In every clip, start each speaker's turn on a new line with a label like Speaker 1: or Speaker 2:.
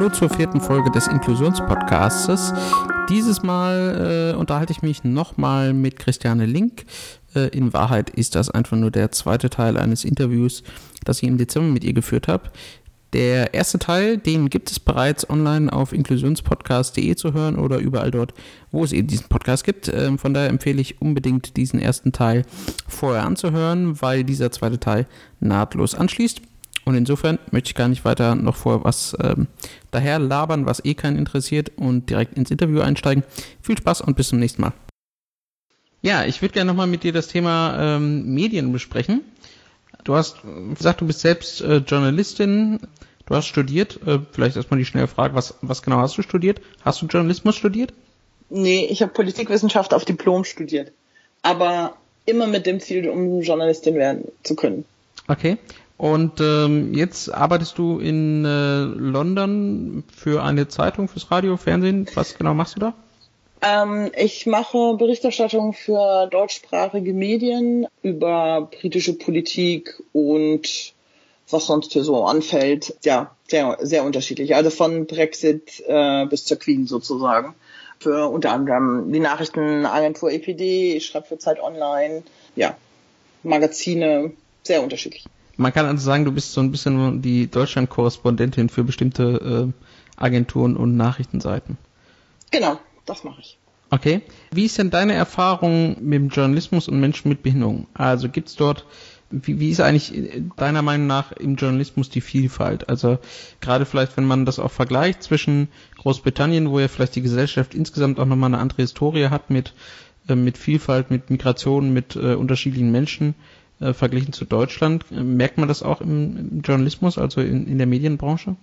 Speaker 1: Hallo zur vierten Folge des Inklusionspodcasts. Dieses Mal äh, unterhalte ich mich nochmal mit Christiane Link. Äh, in Wahrheit ist das einfach nur der zweite Teil eines Interviews, das ich im Dezember mit ihr geführt habe. Der erste Teil, den gibt es bereits online auf inklusionspodcast.de zu hören oder überall dort, wo es eben diesen Podcast gibt. Ähm, von daher empfehle ich unbedingt diesen ersten Teil vorher anzuhören, weil dieser zweite Teil nahtlos anschließt. Und insofern möchte ich gar nicht weiter noch vor was ähm, daher labern, was eh keinen interessiert und direkt ins Interview einsteigen. Viel Spaß und bis zum nächsten Mal. Ja, ich würde gerne nochmal mit dir das Thema ähm, Medien besprechen. Du hast gesagt, du bist selbst äh, Journalistin, du hast studiert. Äh, vielleicht erstmal die schnelle Frage, was, was genau hast du studiert? Hast du Journalismus studiert?
Speaker 2: Nee, ich habe Politikwissenschaft auf Diplom studiert. Aber immer mit dem Ziel, um Journalistin werden zu können.
Speaker 1: Okay. Und ähm, jetzt arbeitest du in äh, London für eine Zeitung, fürs Radio, Fernsehen. Was genau machst du da?
Speaker 2: Ähm, ich mache Berichterstattung für deutschsprachige Medien über britische Politik und was sonst hier so anfällt. Ja, sehr, sehr unterschiedlich. Also von Brexit äh, bis zur Queen sozusagen. Für unter anderem die Nachrichtenagentur EPD, ich schreibe für Zeit Online, ja, Magazine, sehr unterschiedlich.
Speaker 1: Man kann also sagen, du bist so ein bisschen die Deutschland-Korrespondentin für bestimmte äh, Agenturen und Nachrichtenseiten.
Speaker 2: Genau, das mache ich.
Speaker 1: Okay. Wie ist denn deine Erfahrung mit dem Journalismus und Menschen mit Behinderung? Also gibt es dort, wie, wie ist eigentlich deiner Meinung nach im Journalismus die Vielfalt? Also gerade vielleicht, wenn man das auch vergleicht zwischen Großbritannien, wo ja vielleicht die Gesellschaft insgesamt auch nochmal eine andere Historie hat mit, äh, mit Vielfalt, mit Migration, mit äh, unterschiedlichen Menschen äh, verglichen zu Deutschland. Merkt man das auch im, im Journalismus, also in, in der Medienbranche?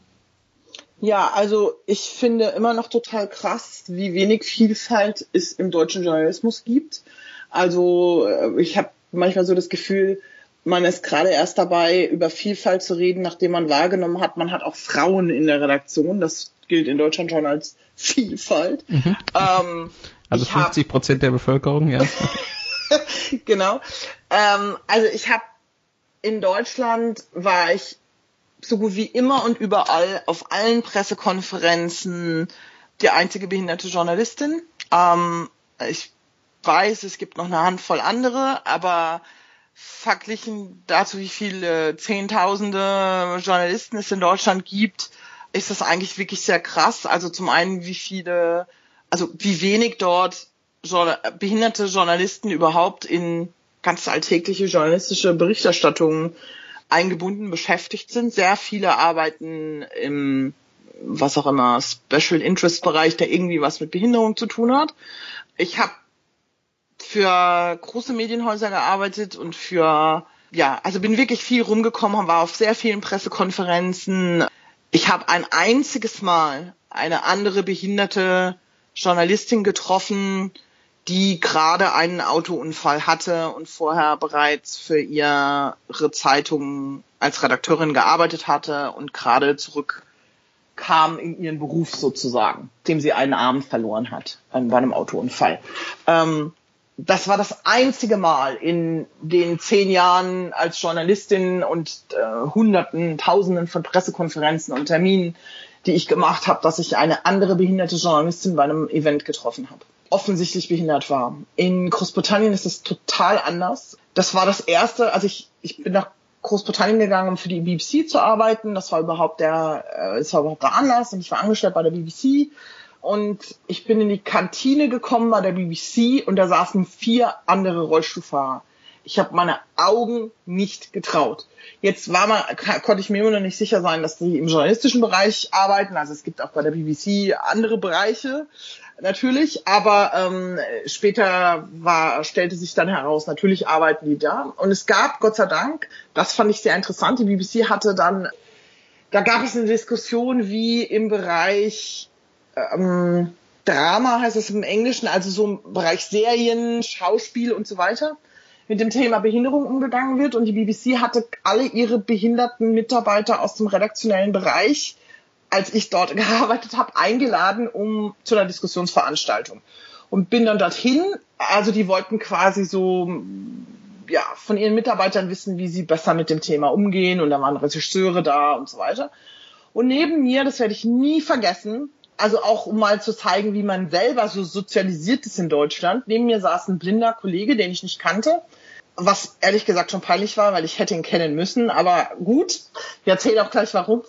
Speaker 2: Ja, also ich finde immer noch total krass, wie wenig Vielfalt es im deutschen Journalismus gibt. Also äh, ich habe manchmal so das Gefühl, man ist gerade erst dabei, über Vielfalt zu reden, nachdem man wahrgenommen hat, man hat auch Frauen in der Redaktion. Das gilt in Deutschland schon als Vielfalt. Mhm.
Speaker 1: Ähm, also 50 Prozent der Bevölkerung, ja.
Speaker 2: genau. Ähm, also ich habe in Deutschland war ich so gut wie immer und überall auf allen Pressekonferenzen die einzige behinderte Journalistin. Ähm, ich weiß, es gibt noch eine Handvoll andere, aber verglichen dazu, wie viele Zehntausende Journalisten es in Deutschland gibt, ist das eigentlich wirklich sehr krass. Also zum einen, wie viele, also wie wenig dort behinderte Journalisten überhaupt in ganz alltägliche journalistische Berichterstattung eingebunden beschäftigt sind. Sehr viele arbeiten im was auch immer Special Interest Bereich, der irgendwie was mit Behinderung zu tun hat. Ich habe für große Medienhäuser gearbeitet und für ja, also bin wirklich viel rumgekommen, war auf sehr vielen Pressekonferenzen. Ich habe ein einziges Mal eine andere behinderte Journalistin getroffen, die gerade einen Autounfall hatte und vorher bereits für ihre Zeitung als Redakteurin gearbeitet hatte und gerade zurückkam in ihren Beruf sozusagen, dem sie einen Arm verloren hat ähm, bei einem Autounfall. Ähm, das war das einzige Mal in den zehn Jahren als Journalistin und äh, Hunderten, Tausenden von Pressekonferenzen und Terminen, die ich gemacht habe, dass ich eine andere behinderte Journalistin bei einem Event getroffen habe offensichtlich behindert war. In Großbritannien ist es total anders. Das war das erste, also ich, ich bin nach Großbritannien gegangen, um für die BBC zu arbeiten. Das war überhaupt der, äh, das war überhaupt der Anlass und ich war angestellt bei der BBC. Und ich bin in die Kantine gekommen bei der BBC und da saßen vier andere Rollstuhlfahrer. Ich habe meine Augen nicht getraut. Jetzt war man, konnte ich mir immer noch nicht sicher sein, dass die im journalistischen Bereich arbeiten. Also es gibt auch bei der BBC andere Bereiche natürlich, aber ähm, später war, stellte sich dann heraus, natürlich arbeiten die da. Und es gab, Gott sei Dank, das fand ich sehr interessant, die BBC hatte dann, da gab es eine Diskussion, wie im Bereich ähm, Drama heißt es im Englischen, also so im Bereich Serien, Schauspiel und so weiter, mit dem Thema Behinderung umgegangen wird. Und die BBC hatte alle ihre behinderten Mitarbeiter aus dem redaktionellen Bereich als ich dort gearbeitet habe, eingeladen, um zu einer Diskussionsveranstaltung. Und bin dann dorthin. Also die wollten quasi so ja von ihren Mitarbeitern wissen, wie sie besser mit dem Thema umgehen. Und da waren Regisseure da und so weiter. Und neben mir, das werde ich nie vergessen, also auch um mal zu zeigen, wie man selber so sozialisiert ist in Deutschland. Neben mir saß ein blinder Kollege, den ich nicht kannte, was ehrlich gesagt schon peinlich war, weil ich hätte ihn kennen müssen. Aber gut, ich erzähle auch gleich warum.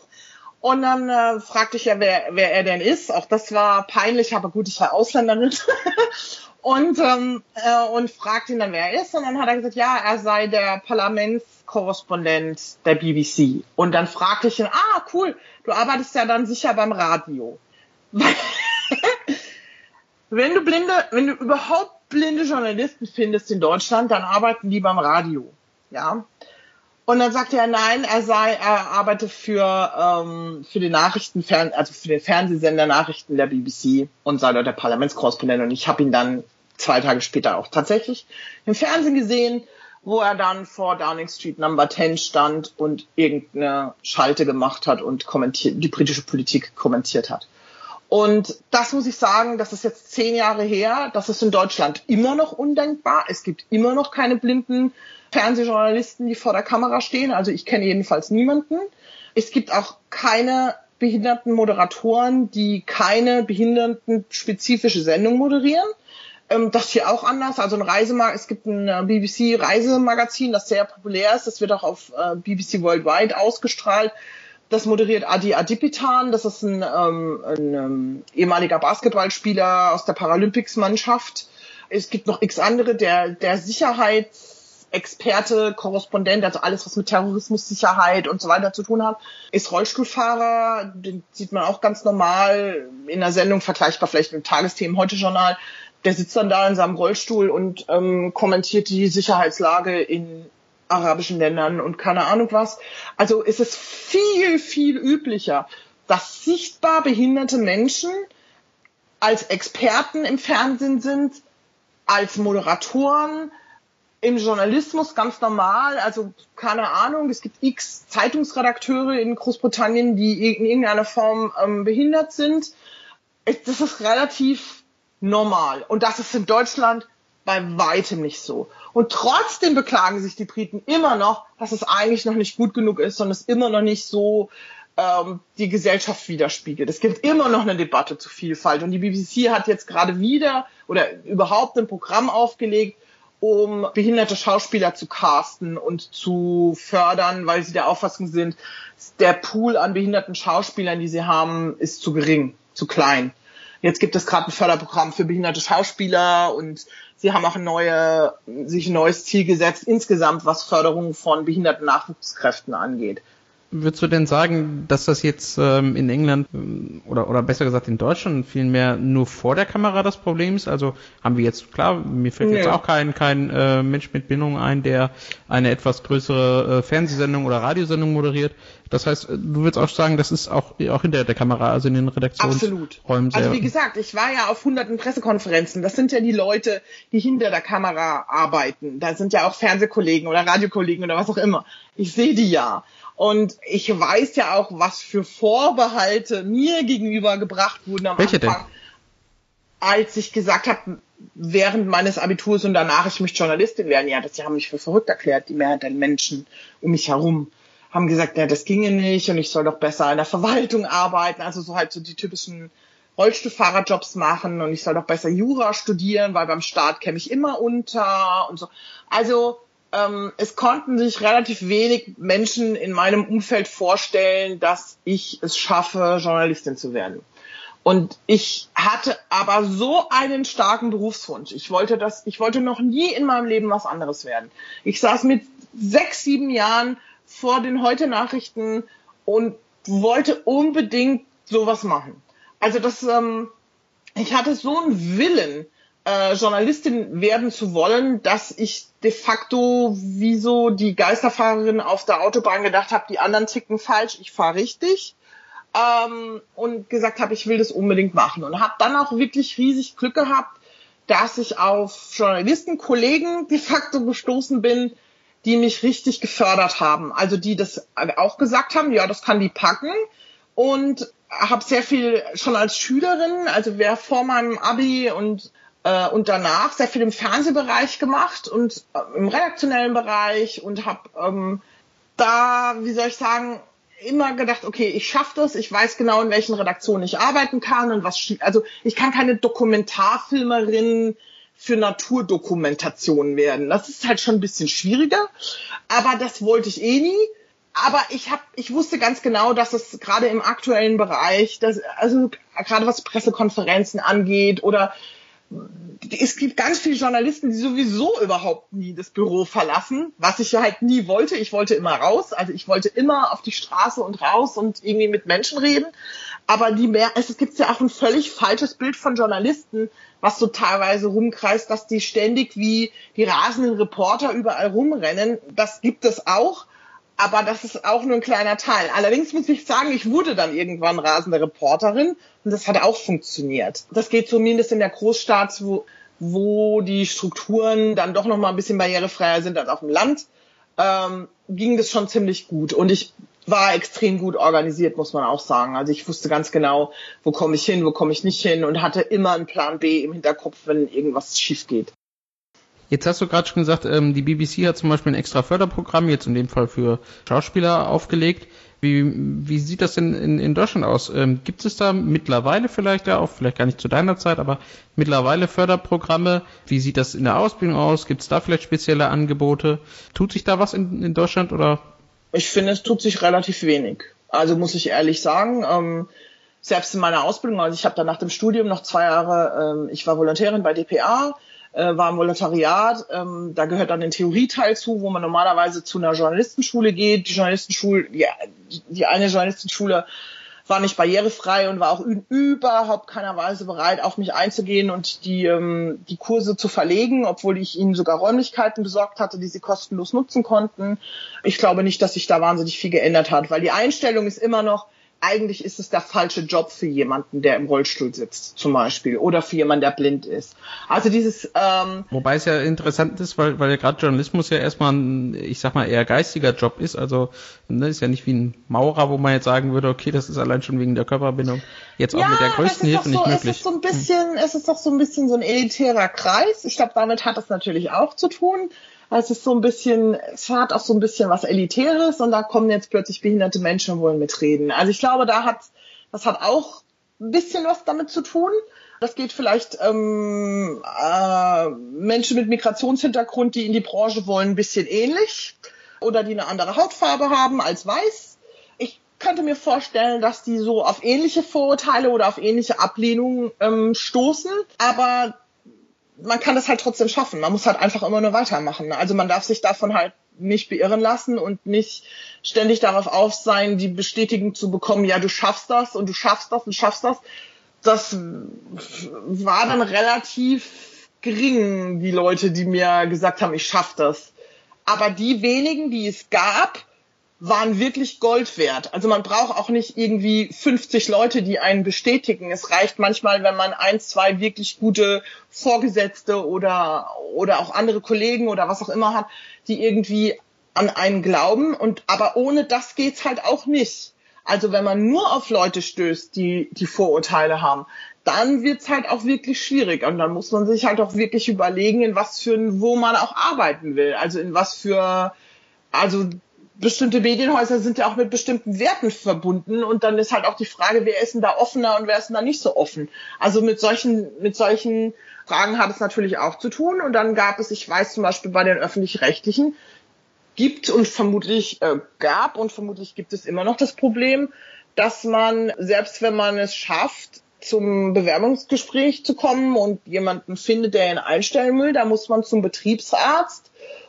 Speaker 2: Und dann äh, fragte ich ja, wer, wer er denn ist. Auch das war peinlich, aber gut, ich war Ausländerin. und, ähm, äh, und fragte ihn dann, wer er ist. Und dann hat er gesagt, ja, er sei der Parlamentskorrespondent der BBC. Und dann fragte ich ihn, ah, cool, du arbeitest ja dann sicher beim Radio. wenn du blinde, wenn du überhaupt blinde Journalisten findest in Deutschland, dann arbeiten die beim Radio. Ja. Und dann sagte er, nein, er sei, er arbeite für, ähm, für den Nachrichtenfern, also für den Fernsehsender Nachrichten der BBC und sei dort der Parlamentskorrespondent. Und ich habe ihn dann zwei Tage später auch tatsächlich im Fernsehen gesehen, wo er dann vor Downing Street Number 10 stand und irgendeine Schalte gemacht hat und kommentiert, die britische Politik kommentiert hat. Und das muss ich sagen, das ist jetzt zehn Jahre her. Das ist in Deutschland immer noch undenkbar. Es gibt immer noch keine blinden Fernsehjournalisten, die vor der Kamera stehen. Also ich kenne jedenfalls niemanden. Es gibt auch keine behinderten Moderatoren, die keine behindertenspezifische Sendung moderieren. Ähm, das hier auch anders. Also ein Reisemag es gibt ein äh, BBC Reisemagazin, das sehr populär ist. Das wird auch auf äh, BBC Worldwide ausgestrahlt. Das moderiert Adi Adipitan. Das ist ein, ähm, ein ähm, ehemaliger Basketballspieler aus der Paralympics-Mannschaft. Es gibt noch x andere. Der, der Sicherheitsexperte, Korrespondent, also alles, was mit Terrorismus, Sicherheit und so weiter zu tun hat, ist Rollstuhlfahrer. Den sieht man auch ganz normal in der Sendung, vergleichbar vielleicht mit dem Tagesthemen Heute-Journal. Der sitzt dann da in seinem Rollstuhl und ähm, kommentiert die Sicherheitslage in arabischen Ländern und keine Ahnung was. Also ist es viel, viel üblicher, dass sichtbar behinderte Menschen als Experten im Fernsehen sind, als Moderatoren, im Journalismus ganz normal, also keine Ahnung, es gibt x Zeitungsredakteure in Großbritannien, die in irgendeiner Form ähm, behindert sind. Das ist relativ normal. Und das ist in Deutschland bei weitem nicht so. Und trotzdem beklagen sich die Briten immer noch, dass es eigentlich noch nicht gut genug ist und es immer noch nicht so ähm, die Gesellschaft widerspiegelt. Es gibt immer noch eine Debatte zu Vielfalt. Und die BBC hat jetzt gerade wieder oder überhaupt ein Programm aufgelegt, um behinderte Schauspieler zu casten und zu fördern, weil sie der Auffassung sind, der Pool an behinderten Schauspielern, die sie haben, ist zu gering, zu klein. Jetzt gibt es gerade ein Förderprogramm für behinderte Schauspieler und sie haben auch ein neue, sich ein neues Ziel gesetzt insgesamt, was Förderung von behinderten Nachwuchskräften angeht.
Speaker 1: Würdest du denn sagen, dass das jetzt ähm, in England ähm, oder, oder besser gesagt in Deutschland vielmehr nur vor der Kamera das Problem ist? Also haben wir jetzt, klar, mir fällt nee. jetzt auch kein, kein äh, Mensch mit Bindung ein, der eine etwas größere äh, Fernsehsendung oder Radiosendung moderiert. Das heißt, du würdest auch sagen, das ist auch, auch hinter der Kamera, also in den Redaktionsräumen
Speaker 2: Absolut. Also wie gesagt, ich war ja auf hunderten Pressekonferenzen. Das sind ja die Leute, die hinter der Kamera arbeiten. Da sind ja auch Fernsehkollegen oder Radiokollegen oder was auch immer. Ich sehe die ja. Und ich weiß ja auch, was für Vorbehalte mir gegenüber gebracht wurden am
Speaker 1: Welche Anfang, denn?
Speaker 2: als ich gesagt habe, während meines Abiturs und danach, ich möchte Journalistin werden. Ja, das die haben mich für verrückt erklärt, die Mehrheit der Menschen um mich herum haben gesagt, ja, das ginge nicht und ich soll doch besser in der Verwaltung arbeiten, also so halt so die typischen Rollstuhlfahrerjobs machen und ich soll doch besser Jura studieren, weil beim Staat käme ich immer unter und so. Also ähm, es konnten sich relativ wenig Menschen in meinem Umfeld vorstellen, dass ich es schaffe, Journalistin zu werden. Und ich hatte aber so einen starken Berufswunsch. Ich wollte das, ich wollte noch nie in meinem Leben was anderes werden. Ich saß mit sechs, sieben Jahren vor den Heute-Nachrichten und wollte unbedingt sowas machen. Also das, ähm, ich hatte so einen Willen, äh, Journalistin werden zu wollen, dass ich de facto wie so die Geisterfahrerin auf der Autobahn gedacht habe, die anderen ticken falsch, ich fahre richtig. Ähm, und gesagt habe, ich will das unbedingt machen. Und habe dann auch wirklich riesig Glück gehabt, dass ich auf Journalisten, Kollegen de facto gestoßen bin, die mich richtig gefördert haben. Also die das auch gesagt haben, ja, das kann die packen. Und habe sehr viel schon als Schülerin, also wer vor meinem Abi und äh, und danach sehr viel im Fernsehbereich gemacht und äh, im redaktionellen Bereich und habe ähm, da, wie soll ich sagen, immer gedacht, okay, ich schaffe das, ich weiß genau, in welchen Redaktionen ich arbeiten kann und was, also ich kann keine Dokumentarfilmerin für Naturdokumentation werden. Das ist halt schon ein bisschen schwieriger, aber das wollte ich eh nie. Aber ich habe, ich wusste ganz genau, dass es gerade im aktuellen Bereich, dass, also gerade was Pressekonferenzen angeht oder es gibt ganz viele Journalisten, die sowieso überhaupt nie das Büro verlassen, was ich ja halt nie wollte. Ich wollte immer raus, also ich wollte immer auf die Straße und raus und irgendwie mit Menschen reden. Aber die mehr, es gibt ja auch ein völlig falsches Bild von Journalisten, was so teilweise rumkreist, dass die ständig wie die rasenden Reporter überall rumrennen. Das gibt es auch. Aber das ist auch nur ein kleiner Teil. Allerdings muss ich sagen, ich wurde dann irgendwann rasende Reporterin und das hat auch funktioniert. Das geht zumindest in der Großstadt, wo, wo die Strukturen dann doch noch mal ein bisschen barrierefreier sind als auf dem Land, ähm, ging das schon ziemlich gut. Und ich war extrem gut organisiert, muss man auch sagen. Also ich wusste ganz genau, wo komme ich hin, wo komme ich nicht hin und hatte immer einen Plan B im Hinterkopf, wenn irgendwas schief geht.
Speaker 1: Jetzt hast du gerade schon gesagt, ähm, die BBC hat zum Beispiel ein extra Förderprogramm, jetzt in dem Fall für Schauspieler aufgelegt. Wie, wie sieht das denn in, in Deutschland aus? Ähm, gibt es da mittlerweile vielleicht ja auch, vielleicht gar nicht zu deiner Zeit, aber mittlerweile Förderprogramme? Wie sieht das in der Ausbildung aus? Gibt es da vielleicht spezielle Angebote? Tut sich da was in, in Deutschland oder?
Speaker 2: Ich finde, es tut sich relativ wenig. Also muss ich ehrlich sagen. Ähm, selbst in meiner Ausbildung, also ich habe dann nach dem Studium noch zwei Jahre, ähm, ich war Volontärin bei DPA, äh, war im Volontariat. Ähm, da gehört dann ein Theorieteil zu, wo man normalerweise zu einer Journalistenschule geht. Die Journalistenschule, die, die eine Journalistenschule war nicht barrierefrei und war auch überhaupt keiner Weise bereit, auf mich einzugehen und die, ähm, die Kurse zu verlegen, obwohl ich ihnen sogar Räumlichkeiten besorgt hatte, die sie kostenlos nutzen konnten. Ich glaube nicht, dass sich da wahnsinnig viel geändert hat, weil die Einstellung ist immer noch, eigentlich ist es der falsche Job für jemanden, der im Rollstuhl sitzt, zum Beispiel, oder für jemanden, der blind ist. Also dieses. Ähm,
Speaker 1: Wobei es ja interessant ist, weil, weil ja gerade Journalismus ja erstmal ein, ich sag mal, eher geistiger Job ist. Also ne, ist ja nicht wie ein Maurer, wo man jetzt sagen würde, okay, das ist allein schon wegen der Körperbindung jetzt auch ja, mit der größten Hilfe so, nicht möglich.
Speaker 2: Es ist so ein bisschen, hm. es ist doch so ein bisschen so ein elitärer Kreis. Ich glaube, damit hat es natürlich auch zu tun. Es ist so ein bisschen, es hat auch so ein bisschen was Elitäres und da kommen jetzt plötzlich behinderte Menschen und wollen mitreden. Also ich glaube, da hat, das hat auch ein bisschen was damit zu tun. Das geht vielleicht ähm, äh, Menschen mit Migrationshintergrund, die in die Branche wollen, ein bisschen ähnlich oder die eine andere Hautfarbe haben als weiß. Ich könnte mir vorstellen, dass die so auf ähnliche Vorurteile oder auf ähnliche Ablehnungen ähm, stoßen. Aber man kann das halt trotzdem schaffen. Man muss halt einfach immer nur weitermachen. Also man darf sich davon halt nicht beirren lassen und nicht ständig darauf auf sein, die Bestätigung zu bekommen, ja, du schaffst das und du schaffst das und schaffst das. Das war dann relativ gering, die Leute, die mir gesagt haben, ich schaff das. Aber die wenigen, die es gab, waren wirklich Gold wert. Also man braucht auch nicht irgendwie 50 Leute, die einen bestätigen. Es reicht manchmal, wenn man ein, zwei wirklich gute Vorgesetzte oder, oder auch andere Kollegen oder was auch immer hat, die irgendwie an einen glauben. Und, aber ohne das geht's halt auch nicht. Also wenn man nur auf Leute stößt, die, die Vorurteile haben, dann wird's halt auch wirklich schwierig. Und dann muss man sich halt auch wirklich überlegen, in was für, wo man auch arbeiten will. Also in was für, also bestimmte Medienhäuser sind ja auch mit bestimmten Werten verbunden und dann ist halt auch die Frage, wer ist denn da offener und wer ist denn da nicht so offen. Also mit solchen, mit solchen Fragen hat es natürlich auch zu tun und dann gab es, ich weiß zum Beispiel bei den öffentlich-rechtlichen, gibt und vermutlich äh, gab und vermutlich gibt es immer noch das Problem, dass man, selbst wenn man es schafft, zum Bewerbungsgespräch zu kommen und jemanden findet, der ihn einstellen will, da muss man zum Betriebsarzt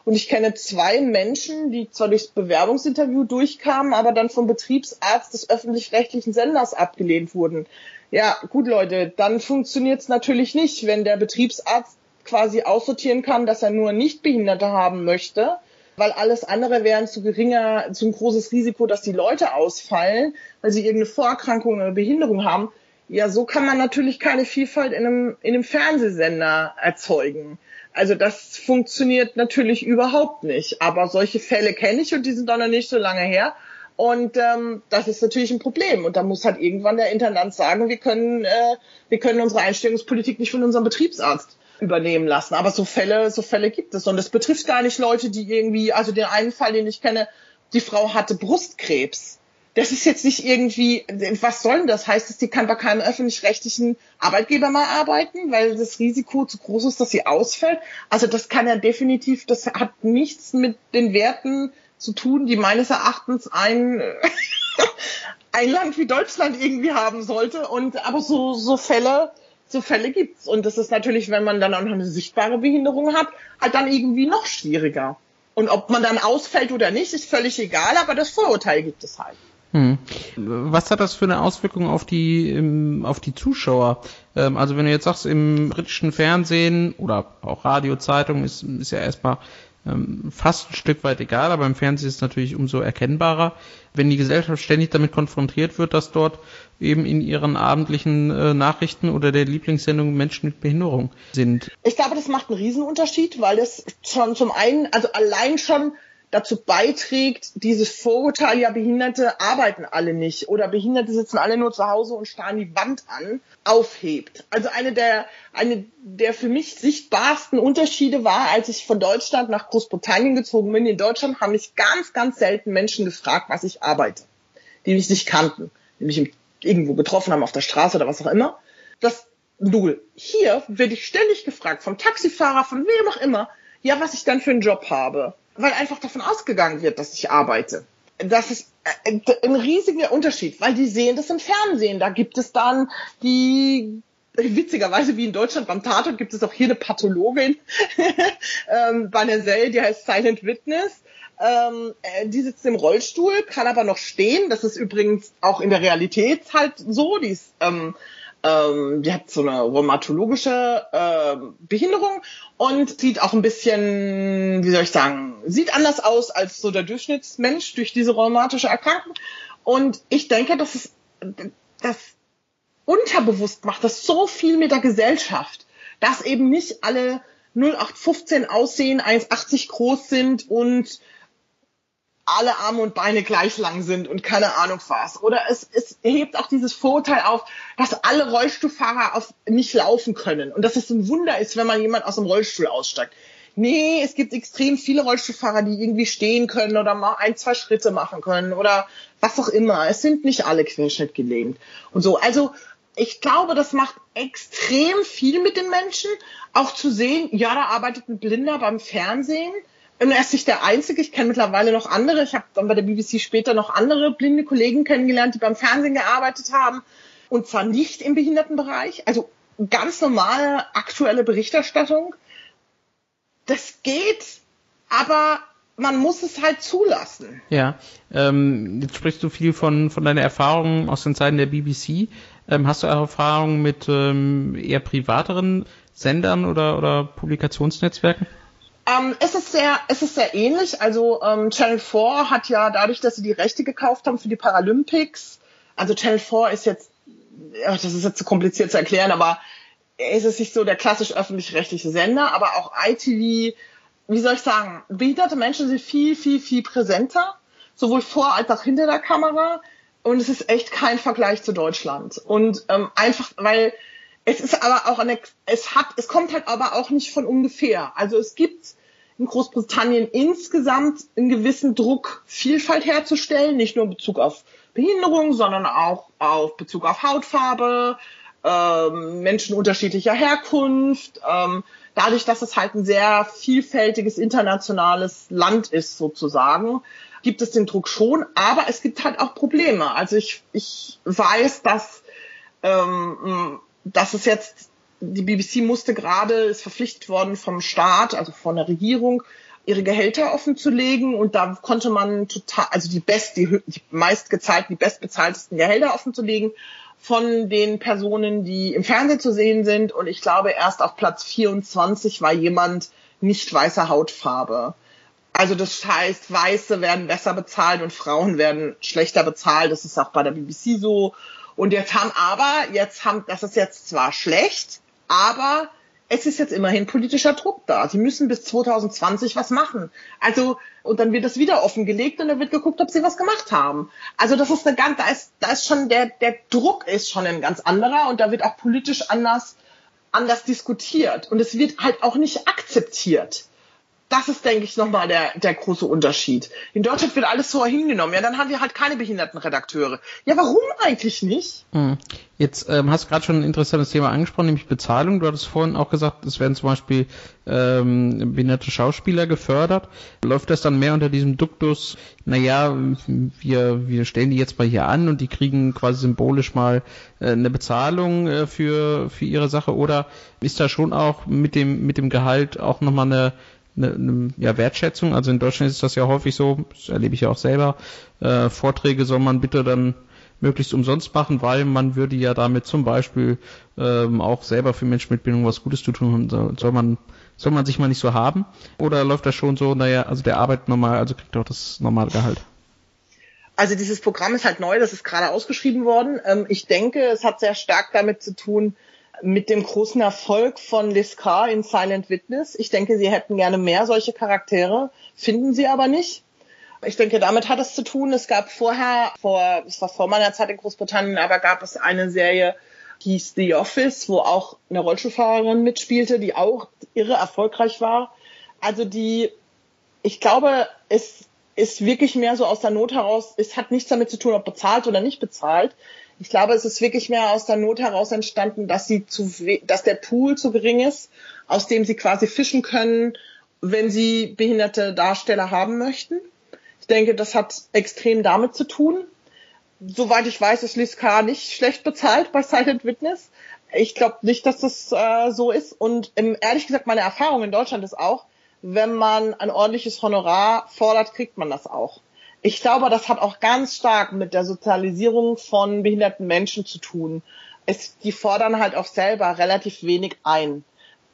Speaker 2: und ich kenne zwei Menschen, die zwar durchs Bewerbungsinterview durchkamen, aber dann vom Betriebsarzt des öffentlich-rechtlichen Senders abgelehnt wurden. Ja, gut Leute, dann funktioniert es natürlich nicht, wenn der Betriebsarzt quasi aussortieren kann, dass er nur Nichtbehinderte haben möchte, weil alles andere wäre zu geringer, zu ein großes Risiko, dass die Leute ausfallen, weil sie irgendeine Vorerkrankung oder Behinderung haben. Ja, so kann man natürlich keine Vielfalt in einem, in einem Fernsehsender erzeugen. Also das funktioniert natürlich überhaupt nicht. Aber solche Fälle kenne ich und die sind doch noch nicht so lange her. Und ähm, das ist natürlich ein Problem. Und da muss halt irgendwann der Intendant sagen, wir können, äh, wir können unsere Einstellungspolitik nicht von unserem Betriebsarzt übernehmen lassen. Aber so Fälle, so Fälle gibt es. Und es betrifft gar nicht Leute, die irgendwie, also den einen Fall, den ich kenne, die Frau hatte Brustkrebs das ist jetzt nicht irgendwie, was soll denn das? Heißt es, die kann bei keinem öffentlich-rechtlichen Arbeitgeber mal arbeiten, weil das Risiko zu groß ist, dass sie ausfällt? Also das kann ja definitiv, das hat nichts mit den Werten zu tun, die meines Erachtens ein, ein Land wie Deutschland irgendwie haben sollte. Und aber so, so Fälle, so Fälle gibt's. Und das ist natürlich, wenn man dann auch noch eine sichtbare Behinderung hat, halt dann irgendwie noch schwieriger. Und ob man dann ausfällt oder nicht, ist völlig egal, aber das Vorurteil gibt es halt.
Speaker 1: Hm. Was hat das für eine Auswirkung auf die auf die Zuschauer? Ähm, also wenn du jetzt sagst, im britischen Fernsehen oder auch Radio, Zeitung ist, ist ja erstmal ähm, fast ein Stück weit egal, aber im Fernsehen ist es natürlich umso erkennbarer, wenn die Gesellschaft ständig damit konfrontiert wird, dass dort eben in ihren abendlichen äh, Nachrichten oder der Lieblingssendung Menschen mit Behinderung sind.
Speaker 2: Ich glaube, das macht einen Riesenunterschied, weil es schon zum einen, also allein schon dazu beiträgt, dieses Vorurteil, ja, Behinderte arbeiten alle nicht oder Behinderte sitzen alle nur zu Hause und starren die Wand an, aufhebt. Also eine der, eine der für mich sichtbarsten Unterschiede war, als ich von Deutschland nach Großbritannien gezogen bin. In Deutschland haben mich ganz, ganz selten Menschen gefragt, was ich arbeite, die mich nicht kannten, die mich irgendwo getroffen haben auf der Straße oder was auch immer. Das Null. Hier werde ich ständig gefragt vom Taxifahrer, von wem auch immer, ja, was ich dann für einen Job habe weil einfach davon ausgegangen wird, dass ich arbeite. Das ist äh, ein riesiger Unterschied, weil die sehen das im Fernsehen. Da gibt es dann die witzigerweise wie in Deutschland beim Tatort gibt es auch hier eine Pathologin ähm, bei der Serie, die heißt Silent Witness. Ähm, äh, die sitzt im Rollstuhl, kann aber noch stehen. Das ist übrigens auch in der Realität halt so. Die ist ähm, ähm, die hat so eine rheumatologische äh, Behinderung und sieht auch ein bisschen, wie soll ich sagen, sieht anders aus als so der Durchschnittsmensch durch diese rheumatische Erkrankung. Und ich denke, dass es das unterbewusst macht das so viel mit der Gesellschaft, dass eben nicht alle 0815 aussehen, 1,80 groß sind und alle Arme und Beine gleich lang sind und keine Ahnung was. Oder es, es hebt auch dieses Vorurteil auf, dass alle Rollstuhlfahrer auf, nicht laufen können und dass es ein Wunder ist, wenn man jemand aus dem Rollstuhl aussteigt. Nee, es gibt extrem viele Rollstuhlfahrer, die irgendwie stehen können oder mal ein, zwei Schritte machen können oder was auch immer. Es sind nicht alle querschnittgelähmt und so. Also ich glaube, das macht extrem viel mit den Menschen, auch zu sehen, ja, da arbeitet ein Blinder beim Fernsehen und er ist nicht der Einzige. Ich kenne mittlerweile noch andere. Ich habe dann bei der BBC später noch andere blinde Kollegen kennengelernt, die beim Fernsehen gearbeitet haben. Und zwar nicht im Behindertenbereich. Also ganz normale aktuelle Berichterstattung. Das geht, aber man muss es halt zulassen.
Speaker 1: Ja, ähm, jetzt sprichst du viel von, von deiner Erfahrung aus den Zeiten der BBC. Ähm, hast du Erfahrungen mit ähm, eher privateren Sendern oder, oder Publikationsnetzwerken?
Speaker 2: Ähm, es, ist sehr, es ist sehr ähnlich. Also ähm, Channel 4 hat ja dadurch, dass sie die Rechte gekauft haben für die Paralympics, also Channel 4 ist jetzt, ja, das ist jetzt zu kompliziert zu erklären, aber es ist nicht so der klassisch öffentlich-rechtliche Sender, aber auch ITV, wie soll ich sagen, behinderte Menschen sind viel, viel, viel präsenter, sowohl vor als auch hinter der Kamera. Und es ist echt kein Vergleich zu Deutschland. Und ähm, einfach, weil es ist aber auch eine, es hat, es kommt halt aber auch nicht von ungefähr. Also es gibt in Großbritannien insgesamt einen gewissen Druck, Vielfalt herzustellen, nicht nur in Bezug auf Behinderung, sondern auch auf Bezug auf Hautfarbe, ähm, Menschen unterschiedlicher Herkunft, ähm, dadurch, dass es halt ein sehr vielfältiges internationales Land ist sozusagen, gibt es den Druck schon, aber es gibt halt auch Probleme. Also ich, ich weiß, dass, ähm, dass es jetzt die BBC musste gerade, ist verpflichtet worden vom Staat, also von der Regierung, ihre Gehälter offen zu legen und da konnte man total, also die best, die, die meistgezahlten, die bestbezahltesten Gehälter offen zu legen von den Personen, die im Fernsehen zu sehen sind und ich glaube erst auf Platz 24 war jemand nicht weißer Hautfarbe. Also das heißt, Weiße werden besser bezahlt und Frauen werden schlechter bezahlt. Das ist auch bei der BBC so. Und jetzt haben aber, jetzt haben, das ist jetzt zwar schlecht, aber es ist jetzt immerhin politischer Druck da. Sie müssen bis 2020 was machen. Also, und dann wird das wieder offengelegt und dann wird geguckt, ob sie was gemacht haben. Also, das ist eine ganz, da ist, da ist schon der, der Druck ist schon ein ganz anderer und da wird auch politisch anders, anders diskutiert. Und es wird halt auch nicht akzeptiert. Das ist, denke ich, nochmal der, der große Unterschied. In Deutschland wird alles so hingenommen. Ja, dann haben wir halt keine Behindertenredakteure. Ja, warum eigentlich nicht?
Speaker 1: Hm. Jetzt ähm, hast du gerade schon ein interessantes Thema angesprochen, nämlich Bezahlung. Du hattest vorhin auch gesagt, es werden zum Beispiel ähm, behinderte Schauspieler gefördert. Läuft das dann mehr unter diesem Duktus, naja, wir, wir stellen die jetzt mal hier an und die kriegen quasi symbolisch mal äh, eine Bezahlung äh, für, für ihre Sache oder ist da schon auch mit dem, mit dem Gehalt auch nochmal eine eine, eine ja, Wertschätzung. Also in Deutschland ist das ja häufig so, das erlebe ich ja auch selber, äh, Vorträge soll man bitte dann möglichst umsonst machen, weil man würde ja damit zum Beispiel ähm, auch selber für Menschen mit Bildung was Gutes zu tun haben. Soll man, soll man sich mal nicht so haben? Oder läuft das schon so, naja, also der arbeitet normal, also kriegt auch das normale Gehalt?
Speaker 2: Also dieses Programm ist halt neu, das ist gerade ausgeschrieben worden. Ähm, ich denke, es hat sehr stark damit zu tun, mit dem großen Erfolg von Lescar in Silent Witness. Ich denke, sie hätten gerne mehr solche Charaktere, finden sie aber nicht. Ich denke, damit hat es zu tun. Es gab vorher, vor, es war vor meiner Zeit in Großbritannien, aber gab es eine Serie, hieß The Office, wo auch eine Rollstuhlfahrerin mitspielte, die auch irre erfolgreich war. Also die, ich glaube, es ist wirklich mehr so aus der Not heraus, es hat nichts damit zu tun, ob bezahlt oder nicht bezahlt. Ich glaube, es ist wirklich mehr aus der Not heraus entstanden, dass sie zu, dass der Pool zu gering ist, aus dem sie quasi fischen können, wenn sie behinderte Darsteller haben möchten. Ich denke, das hat extrem damit zu tun. Soweit ich weiß, ist Liz K. nicht schlecht bezahlt bei Silent Witness. Ich glaube nicht, dass das äh, so ist. Und ähm, ehrlich gesagt, meine Erfahrung in Deutschland ist auch, wenn man ein ordentliches Honorar fordert, kriegt man das auch. Ich glaube, das hat auch ganz stark mit der Sozialisierung von behinderten Menschen zu tun. Es, die fordern halt auch selber relativ wenig ein,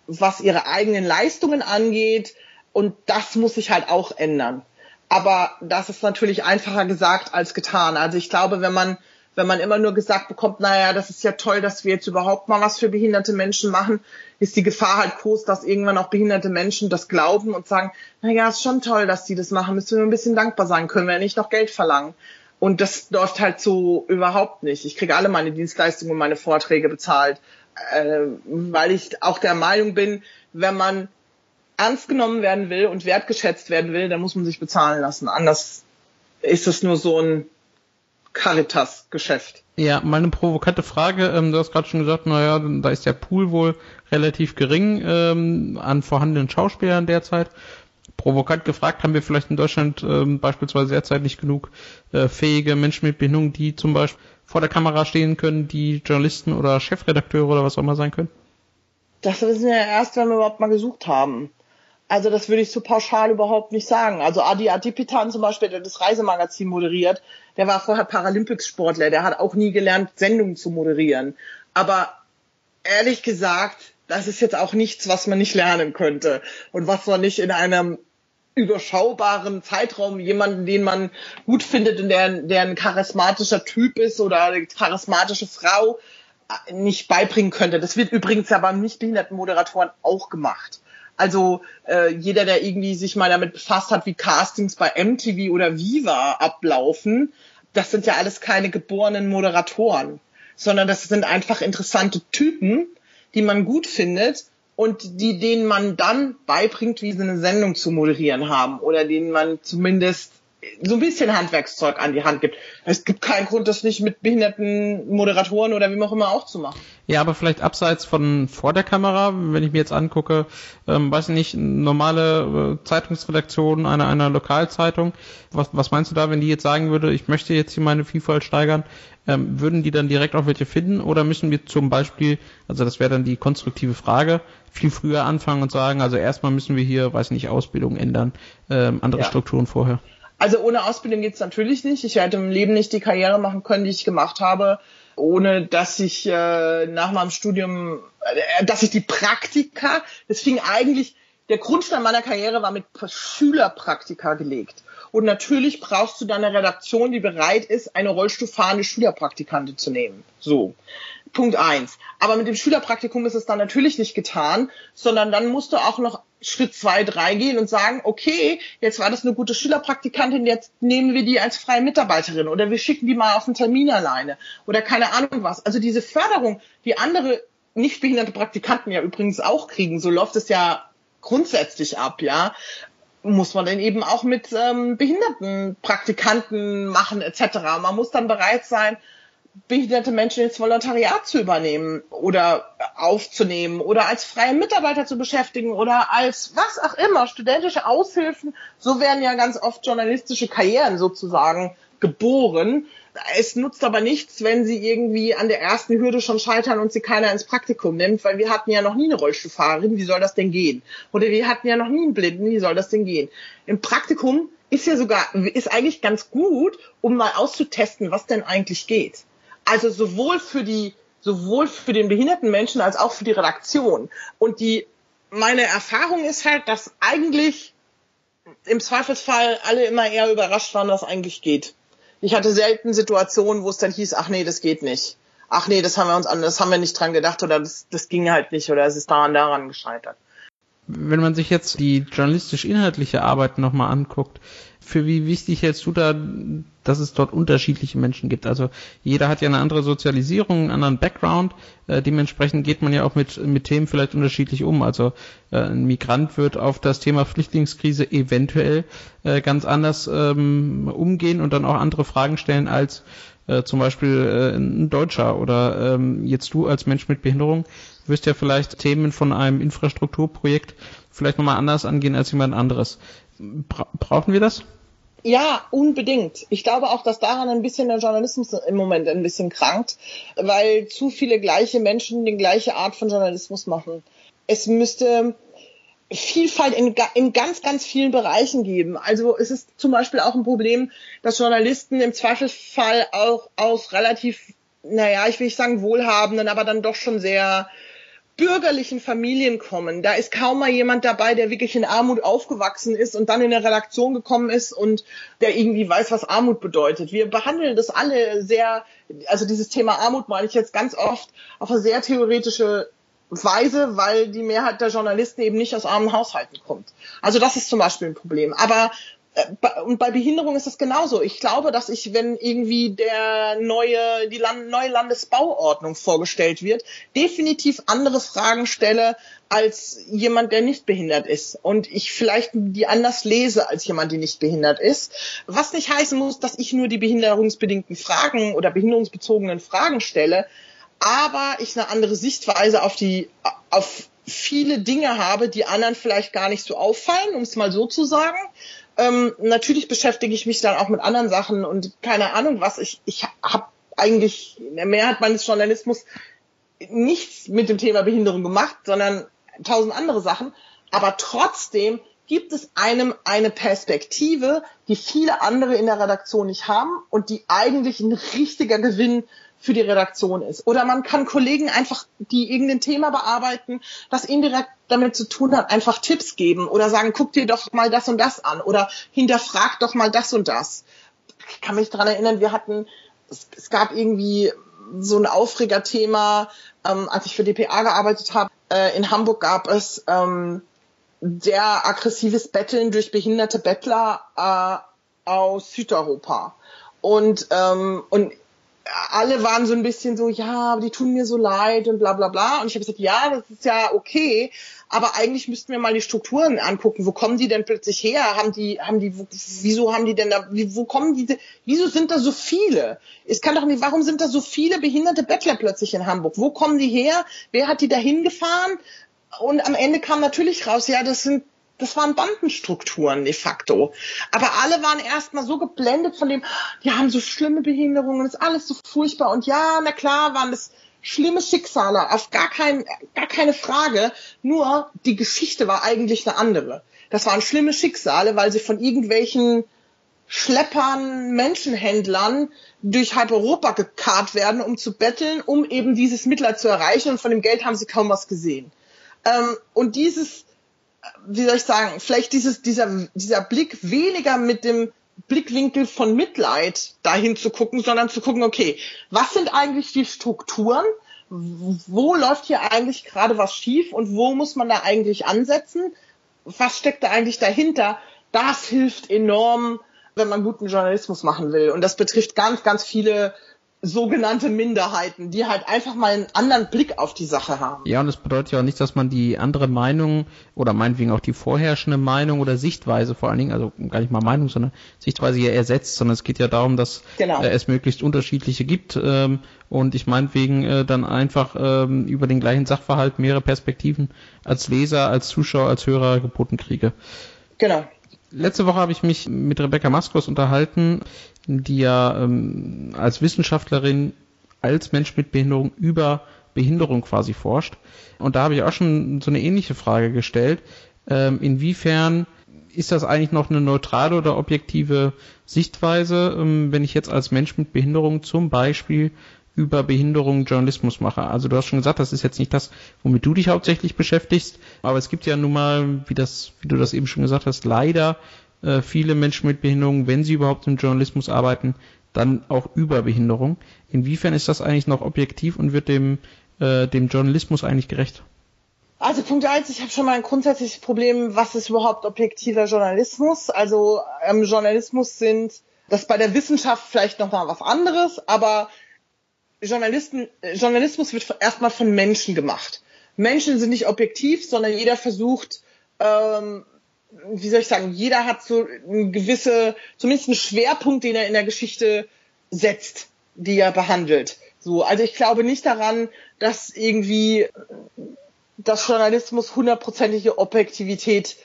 Speaker 2: was ihre eigenen Leistungen angeht. Und das muss sich halt auch ändern. Aber das ist natürlich einfacher gesagt als getan. Also ich glaube, wenn man wenn man immer nur gesagt bekommt, naja, das ist ja toll, dass wir jetzt überhaupt mal was für behinderte Menschen machen, ist die Gefahr halt groß, dass irgendwann auch behinderte Menschen das glauben und sagen, naja, ist schon toll, dass die das machen, müssen wir ein bisschen dankbar sein, können wir ja nicht noch Geld verlangen. Und das läuft halt so überhaupt nicht. Ich kriege alle meine Dienstleistungen und meine Vorträge bezahlt, äh, weil ich auch der Meinung bin, wenn man ernst genommen werden will und wertgeschätzt werden will, dann muss man sich bezahlen lassen. Anders ist es nur so ein Caritas-Geschäft.
Speaker 1: Ja, meine provokante Frage, ähm, du hast gerade schon gesagt, naja, da ist der Pool wohl relativ gering ähm, an vorhandenen Schauspielern derzeit. Provokant gefragt, haben wir vielleicht in Deutschland ähm, beispielsweise derzeit nicht genug äh, fähige Menschen mit Behinderung, die zum Beispiel vor der Kamera stehen können, die Journalisten oder Chefredakteure oder was auch immer sein können?
Speaker 2: Das wissen wir ja erst, wenn wir überhaupt mal gesucht haben. Also das würde ich so pauschal überhaupt nicht sagen. Also Adi Adipitan zum Beispiel, der das Reisemagazin moderiert, der war vorher Paralympics-Sportler, der hat auch nie gelernt, Sendungen zu moderieren. Aber ehrlich gesagt, das ist jetzt auch nichts, was man nicht lernen könnte und was man nicht in einem überschaubaren Zeitraum jemanden, den man gut findet und der, der ein charismatischer Typ ist oder eine charismatische Frau, nicht beibringen könnte. Das wird übrigens ja beim nicht behinderten Moderatoren auch gemacht. Also äh, jeder, der irgendwie sich mal damit befasst hat, wie Castings bei MTV oder Viva ablaufen, das sind ja alles keine geborenen Moderatoren, sondern das sind einfach interessante Typen, die man gut findet und die denen man dann beibringt, wie sie eine Sendung zu moderieren haben oder denen man zumindest so ein bisschen Handwerkszeug an die Hand gibt. Es gibt keinen Grund, das nicht mit behinderten Moderatoren oder wie auch immer auch zu machen.
Speaker 1: Ja, aber vielleicht abseits von vor der Kamera, wenn ich mir jetzt angucke, ähm, weiß ich nicht, normale äh, Zeitungsredaktion einer, einer Lokalzeitung, was, was meinst du da, wenn die jetzt sagen würde, ich möchte jetzt hier meine Vielfalt steigern, ähm, würden die dann direkt auch welche finden oder müssen wir zum Beispiel, also das wäre dann die konstruktive Frage, viel früher anfangen und sagen, also erstmal müssen wir hier, weiß nicht, Ausbildung ändern, ähm, andere ja. Strukturen vorher.
Speaker 2: Also ohne Ausbildung geht's natürlich nicht. Ich hätte im Leben nicht die Karriere machen können, die ich gemacht habe, ohne dass ich äh, nach meinem Studium, äh, dass ich die Praktika, das fing eigentlich, der Grundstein meiner Karriere war mit Schülerpraktika gelegt. Und natürlich brauchst du dann eine Redaktion, die bereit ist, eine rollstuhlfahrende Schülerpraktikantin zu nehmen. So. Punkt eins. Aber mit dem Schülerpraktikum ist es dann natürlich nicht getan, sondern dann musst du auch noch Schritt zwei, drei gehen und sagen, okay, jetzt war das eine gute Schülerpraktikantin, jetzt nehmen wir die als freie Mitarbeiterin oder wir schicken die mal auf einen Termin alleine oder keine Ahnung was. Also diese Förderung, die andere nicht behinderte Praktikanten ja übrigens auch kriegen, so läuft es ja grundsätzlich ab, ja. Muss man denn eben auch mit ähm, behinderten Praktikanten machen etc. Man muss dann bereit sein, behinderte Menschen ins Volontariat zu übernehmen oder aufzunehmen oder als freie Mitarbeiter zu beschäftigen oder als was auch immer, studentische Aushilfen. So werden ja ganz oft journalistische Karrieren sozusagen geboren. Es nutzt aber nichts, wenn sie irgendwie an der ersten Hürde schon scheitern und sie keiner ins Praktikum nimmt, weil wir hatten ja noch nie eine Rollstuhlfahrerin, wie soll das denn gehen? Oder wir hatten ja noch nie einen Blinden, wie soll das denn gehen? Im Praktikum ist ja sogar, ist eigentlich ganz gut, um mal auszutesten, was denn eigentlich geht. Also sowohl für die, sowohl für den behinderten Menschen als auch für die Redaktion. Und die, meine Erfahrung ist halt, dass eigentlich im Zweifelsfall alle immer eher überrascht waren, was eigentlich geht. Ich hatte selten Situationen, wo es dann hieß, ach nee, das geht nicht. Ach nee, das haben wir uns an, das haben wir nicht dran gedacht oder das, das ging halt nicht oder es ist daran daran gescheitert.
Speaker 1: Wenn man sich jetzt die journalistisch-inhaltliche Arbeit nochmal anguckt, für wie wichtig hältst du da, dass es dort unterschiedliche Menschen gibt? Also jeder hat ja eine andere Sozialisierung, einen anderen Background. Äh, dementsprechend geht man ja auch mit, mit Themen vielleicht unterschiedlich um. Also äh, ein Migrant wird auf das Thema Flüchtlingskrise eventuell äh, ganz anders ähm, umgehen und dann auch andere Fragen stellen als äh, zum Beispiel äh, ein Deutscher oder ähm, jetzt du als Mensch mit Behinderung wirst ja vielleicht Themen von einem Infrastrukturprojekt vielleicht nochmal anders angehen als jemand anderes. Bra brauchen wir das?
Speaker 2: Ja, unbedingt. Ich glaube auch, dass daran ein bisschen der Journalismus im Moment ein bisschen krankt, weil zu viele gleiche Menschen die gleiche Art von Journalismus machen. Es müsste Vielfalt in, in ganz, ganz vielen Bereichen geben. Also es ist zum Beispiel auch ein Problem, dass Journalisten im Zweifelsfall auch aus relativ, naja, ich will nicht sagen wohlhabenden, aber dann doch schon sehr bürgerlichen Familien kommen. Da ist kaum mal jemand dabei, der wirklich in Armut aufgewachsen ist und dann in eine Redaktion gekommen ist und der irgendwie weiß, was Armut bedeutet. Wir behandeln das alle sehr, also dieses Thema Armut meine ich jetzt ganz oft auf eine sehr theoretische Weise, weil die Mehrheit der Journalisten eben nicht aus armen Haushalten kommt. Also das ist zum Beispiel ein Problem. Aber und bei Behinderung ist das genauso. Ich glaube, dass ich, wenn irgendwie der neue, die Land neue Landesbauordnung vorgestellt wird, definitiv andere Fragen stelle als jemand, der nicht behindert ist. Und ich vielleicht die anders lese als jemand, der nicht behindert ist. Was nicht heißen muss, dass ich nur die behinderungsbedingten Fragen oder behinderungsbezogenen Fragen stelle, aber ich eine andere Sichtweise auf die, auf viele Dinge habe, die anderen vielleicht gar nicht so auffallen, um es mal so zu sagen. Ähm, natürlich beschäftige ich mich dann auch mit anderen Sachen und keine Ahnung was. Ich, ich habe eigentlich in der Mehrheit meines Journalismus nichts mit dem Thema Behinderung gemacht, sondern tausend andere Sachen. Aber trotzdem gibt es einem eine Perspektive, die viele andere in der Redaktion nicht haben und die eigentlich ein richtiger Gewinn für die Redaktion ist. Oder man kann Kollegen einfach, die irgendein Thema bearbeiten, das indirekt damit zu tun hat, einfach Tipps geben oder sagen, guck dir doch mal das und das an oder hinterfrag doch mal das und das. Ich kann mich daran erinnern, wir hatten, es, es gab irgendwie so ein Aufregerthema, ähm, als ich für DPA gearbeitet habe. Äh, in Hamburg gab es ähm, sehr aggressives Betteln durch behinderte Bettler äh, aus Südeuropa. Und, ähm, und alle waren so ein bisschen so, ja, die tun mir so leid und bla bla bla. Und ich habe gesagt, ja, das ist ja okay, aber eigentlich müssten wir mal die Strukturen angucken. Wo kommen die denn plötzlich her? Haben die, haben die, wieso haben die denn da, wo kommen die, wieso sind da so viele? Es kann doch nicht, warum sind da so viele behinderte Bettler plötzlich in Hamburg? Wo kommen die her? Wer hat die da hingefahren? Und am Ende kam natürlich raus, ja, das sind das waren Bandenstrukturen de facto. Aber alle waren erstmal so geblendet von dem, die haben so schlimme Behinderungen, ist alles so furchtbar. Und ja, na klar, waren das schlimme Schicksale, auf gar, kein, gar keine Frage. Nur die Geschichte war eigentlich eine andere. Das waren schlimme Schicksale, weil sie von irgendwelchen Schleppern, Menschenhändlern durch halb Europa gekarrt werden, um zu betteln, um eben dieses Mitleid zu erreichen. Und von dem Geld haben sie kaum was gesehen. Ähm, und dieses wie soll ich sagen, vielleicht dieses, dieser, dieser Blick weniger mit dem Blickwinkel von Mitleid dahin zu gucken, sondern zu gucken, okay, was sind eigentlich die Strukturen? Wo läuft hier eigentlich gerade was schief und wo muss man da eigentlich ansetzen? Was steckt da eigentlich dahinter? Das hilft enorm, wenn man guten Journalismus machen will. Und das betrifft ganz, ganz viele sogenannte Minderheiten, die halt einfach mal einen anderen Blick auf die Sache haben.
Speaker 1: Ja, und es bedeutet ja auch nicht, dass man die andere Meinung oder meinetwegen auch die vorherrschende Meinung oder Sichtweise vor allen Dingen, also gar nicht mal Meinung, sondern Sichtweise ja ersetzt, sondern es geht ja darum, dass genau. äh, es möglichst unterschiedliche gibt ähm, und ich meinetwegen äh, dann einfach ähm, über den gleichen Sachverhalt mehrere Perspektiven als Leser, als Zuschauer, als Hörer geboten kriege.
Speaker 2: Genau.
Speaker 1: Letzte Woche habe ich mich mit Rebecca Maskos unterhalten, die ja ähm, als Wissenschaftlerin als Mensch mit Behinderung über Behinderung quasi forscht. Und da habe ich auch schon so eine ähnliche Frage gestellt. Ähm, inwiefern ist das eigentlich noch eine neutrale oder objektive Sichtweise, ähm, wenn ich jetzt als Mensch mit Behinderung zum Beispiel über Behinderung Journalismus mache. Also du hast schon gesagt, das ist jetzt nicht das, womit du dich hauptsächlich beschäftigst, aber es gibt ja nun mal, wie das, wie du das eben schon gesagt hast, leider äh, viele Menschen mit Behinderung, wenn sie überhaupt im Journalismus arbeiten, dann auch über Behinderung. Inwiefern ist das eigentlich noch objektiv und wird dem, äh, dem Journalismus eigentlich gerecht?
Speaker 2: Also Punkt eins, ich habe schon mal ein grundsätzliches Problem, was ist überhaupt objektiver Journalismus? Also ähm, Journalismus sind, das bei der Wissenschaft vielleicht noch mal was anderes, aber Journalisten, Journalismus wird erstmal von Menschen gemacht. Menschen sind nicht objektiv, sondern jeder versucht, ähm, wie soll ich sagen, jeder hat so eine gewisse, zumindest einen Schwerpunkt, den er in der Geschichte setzt, die er behandelt. So, also ich glaube nicht daran, dass irgendwie das Journalismus hundertprozentige Objektivität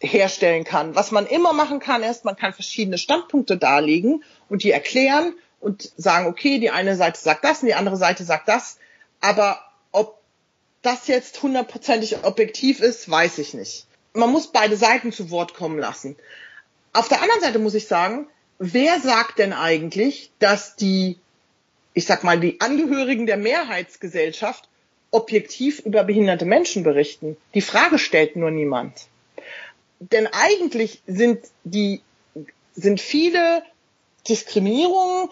Speaker 2: herstellen kann. Was man immer machen kann, ist, man kann verschiedene Standpunkte darlegen und die erklären und sagen, okay, die eine Seite sagt das und die andere Seite sagt das. Aber ob das jetzt hundertprozentig objektiv ist, weiß ich nicht. Man muss beide Seiten zu Wort kommen lassen. Auf der anderen Seite muss ich sagen, wer sagt denn eigentlich, dass die, ich sag mal, die Angehörigen der Mehrheitsgesellschaft objektiv über behinderte Menschen berichten? Die Frage stellt nur niemand. Denn eigentlich sind die, sind viele Diskriminierungen,